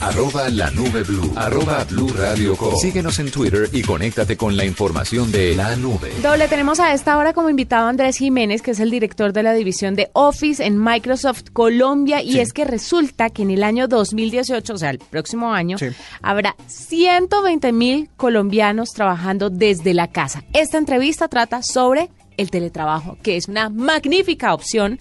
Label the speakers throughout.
Speaker 1: Arroba la nube blue. Arroba blue radio com. Síguenos en Twitter y conéctate con la información de la nube.
Speaker 2: Doble, tenemos a esta hora como invitado a Andrés Jiménez, que es el director de la división de Office en Microsoft Colombia. Y es que resulta que en el año 2018, o sea, el próximo año, habrá 120 mil colombianos trabajando desde la casa. Esta entrevista trata sobre el teletrabajo, que es una magnífica opción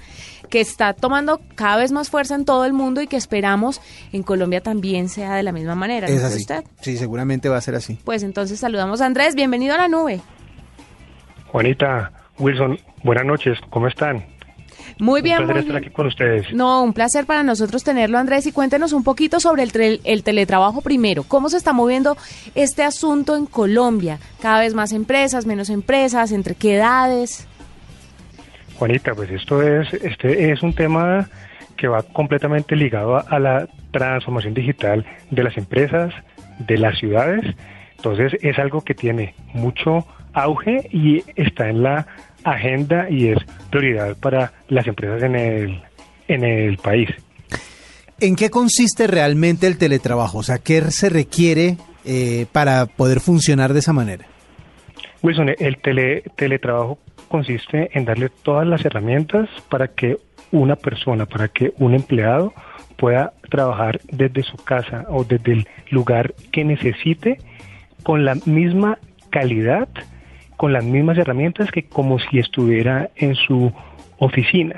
Speaker 2: que está tomando cada vez más fuerza en todo el mundo y que esperamos en Colombia también sea de la misma manera.
Speaker 3: ¿no es así. usted? Sí, seguramente va a ser así.
Speaker 2: Pues entonces saludamos a Andrés, bienvenido a la nube.
Speaker 4: Juanita, Wilson, buenas noches, ¿cómo están?
Speaker 2: Muy bien.
Speaker 4: Un placer estar aquí con ustedes.
Speaker 2: No, un placer para nosotros tenerlo, Andrés. Y cuéntenos un poquito sobre el, el teletrabajo primero. ¿Cómo se está moviendo este asunto en Colombia? Cada vez más empresas, menos empresas, entre qué edades.
Speaker 4: Juanita, pues esto es, este es un tema que va completamente ligado a, a la transformación digital de las empresas, de las ciudades. Entonces es algo que tiene mucho auge y está en la agenda y es prioridad para las empresas en el, en el país.
Speaker 3: ¿En qué consiste realmente el teletrabajo? O sea, ¿qué se requiere eh, para poder funcionar de esa manera?
Speaker 4: Wilson, el tele, teletrabajo consiste en darle todas las herramientas para que una persona, para que un empleado pueda trabajar desde su casa o desde el lugar que necesite con la misma calidad con las mismas herramientas que como si estuviera en su oficina.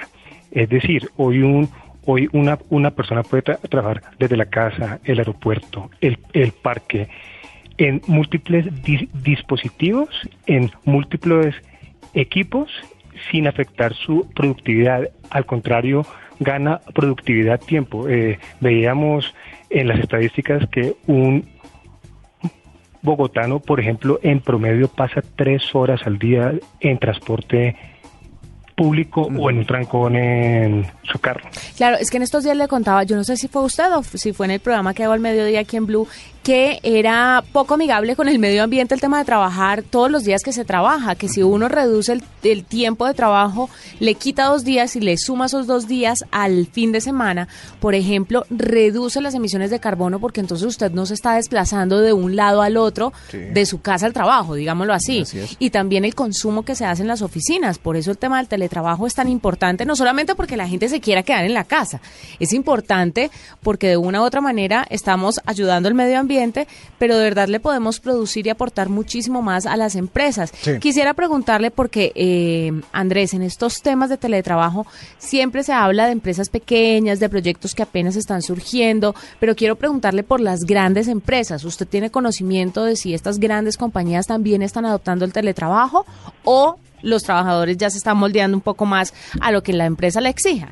Speaker 4: Es decir, hoy un hoy una, una persona puede trabajar desde la casa, el aeropuerto, el, el parque, en múltiples dispositivos, en múltiples equipos, sin afectar su productividad. Al contrario, gana productividad tiempo. Eh, veíamos en las estadísticas que un bogotano, por ejemplo, en promedio pasa tres horas al día en transporte público o en un trancón en su carro.
Speaker 2: Claro, es que en estos días le contaba, yo no sé si fue usted o si fue en el programa que hago al mediodía aquí en Blue, que era poco amigable con el medio ambiente el tema de trabajar todos los días que se trabaja, que si uno reduce el, tiempo de trabajo, le quita dos días y le suma esos dos días al fin de semana, por ejemplo, reduce las emisiones de carbono porque entonces usted no se está desplazando de un lado al otro de su casa al trabajo, digámoslo así. y también el consumo que se hace en las oficinas, por eso el tema del teletrabajo es tan importante, no solamente porque la gente se quiera quedar en la casa, es importante porque de una u otra manera estamos ayudando al medio ambiente pero de verdad le podemos producir y aportar muchísimo más a las empresas. Quisiera preguntarle porque, eh, Andrés, en estos temas de teletrabajo siempre se habla de empresas pequeñas, de proyectos que apenas están surgiendo, pero quiero preguntarle por las grandes empresas. ¿Usted tiene conocimiento de si estas grandes compañías también están adoptando el teletrabajo o los trabajadores ya se están moldeando un poco más a lo que la empresa le exija?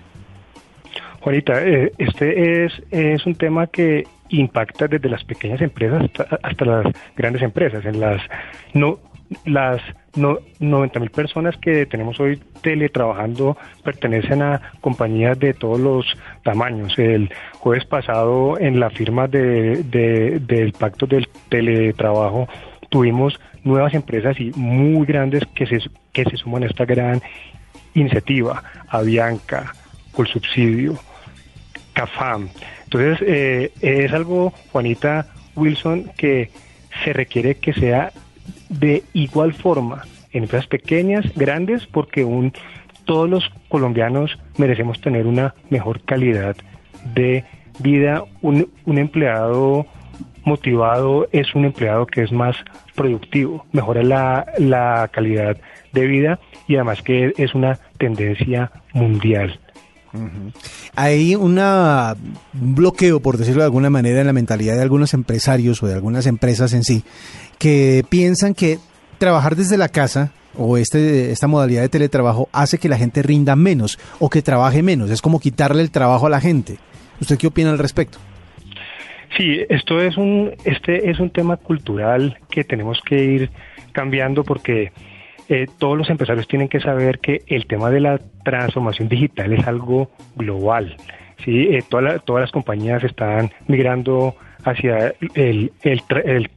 Speaker 4: Juanita, eh, este es, es un tema que impacta desde las pequeñas empresas hasta, las grandes empresas. En las no las no, 90 mil personas que tenemos hoy teletrabajando pertenecen a compañías de todos los tamaños. El jueves pasado en la firma de, del pacto del teletrabajo tuvimos nuevas empresas y muy grandes que se, que se suman a esta gran iniciativa. Avianca, Colsubsidio, CAFAM. Entonces, eh, es algo, Juanita Wilson, que se requiere que sea de igual forma en empresas pequeñas, grandes, porque un, todos los colombianos merecemos tener una mejor calidad de vida, un, un empleado motivado es un empleado que es más productivo, mejora la, la calidad de vida y además que es una tendencia mundial.
Speaker 3: Hay un bloqueo, por decirlo de alguna manera, en la mentalidad de algunos empresarios o de algunas empresas en sí, que piensan que trabajar desde la casa o este, esta modalidad de teletrabajo hace que la gente rinda menos o que trabaje menos. Es como quitarle el trabajo a la gente. ¿Usted qué opina al respecto?
Speaker 4: Sí, esto es un, este es un tema cultural que tenemos que ir cambiando porque eh, todos los empresarios tienen que saber que el tema de la transformación digital es algo global. ¿sí? Eh, todas las compañías están migrando hacia el, el, el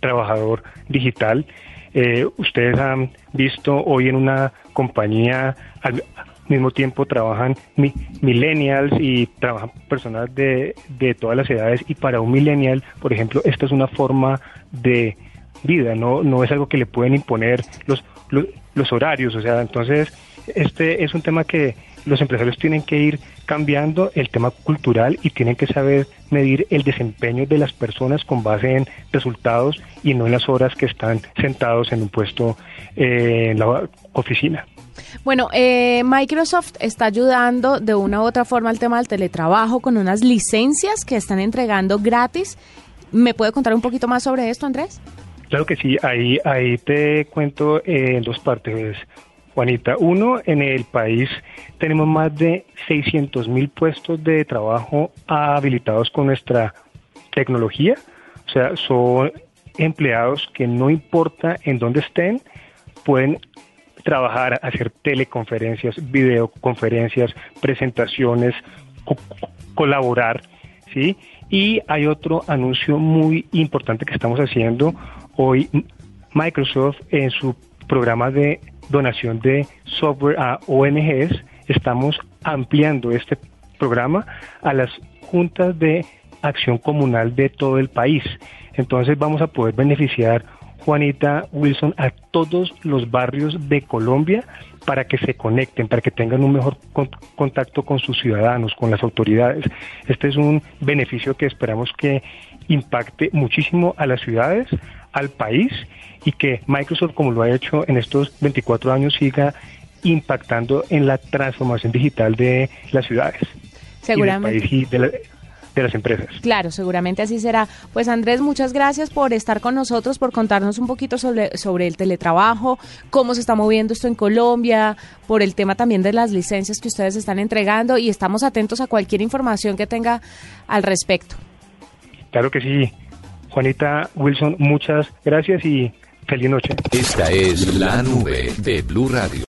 Speaker 4: trabajador digital. Eh, ustedes han visto hoy en una compañía mismo tiempo trabajan millennials y trabajan personas de, de todas las edades y para un millennial, por ejemplo, esta es una forma de vida, no, no es algo que le pueden imponer los, los, horarios, o sea, entonces este es un tema que los empresarios tienen que ir cambiando el tema cultural y tienen que saber medir el desempeño de las personas con base en resultados y no en las horas que están sentados en un puesto eh, en la oficina.
Speaker 2: Bueno, eh, Microsoft está ayudando de una u otra forma al tema del teletrabajo con unas licencias que están entregando gratis. ¿Me puede contar un poquito más sobre esto, Andrés?
Speaker 4: Claro que sí, ahí, ahí te cuento en dos partes, Juanita. Uno, en el país tenemos más de 600 mil puestos de trabajo habilitados con nuestra tecnología. O sea, son empleados que no importa en dónde estén, pueden trabajar, hacer teleconferencias, videoconferencias, presentaciones, colaborar, ¿sí? Y hay otro anuncio muy importante que estamos haciendo hoy. Microsoft en su programa de donación de software a ONGs, estamos ampliando este programa a las juntas de acción comunal de todo el país. Entonces vamos a poder beneficiar Juanita Wilson, a todos los barrios de Colombia para que se conecten, para que tengan un mejor contacto con sus ciudadanos, con las autoridades. Este es un beneficio que esperamos que impacte muchísimo a las ciudades, al país y que Microsoft, como lo ha hecho en estos 24 años, siga impactando en la transformación digital de las ciudades.
Speaker 2: Seguramente.
Speaker 4: Y del país y de la, de las empresas.
Speaker 2: Claro, seguramente así será. Pues Andrés, muchas gracias por estar con nosotros, por contarnos un poquito sobre, sobre el teletrabajo, cómo se está moviendo esto en Colombia, por el tema también de las licencias que ustedes están entregando y estamos atentos a cualquier información que tenga al respecto.
Speaker 4: Claro que sí. Juanita Wilson, muchas gracias y feliz noche.
Speaker 1: Esta es la nube de Blue Radio.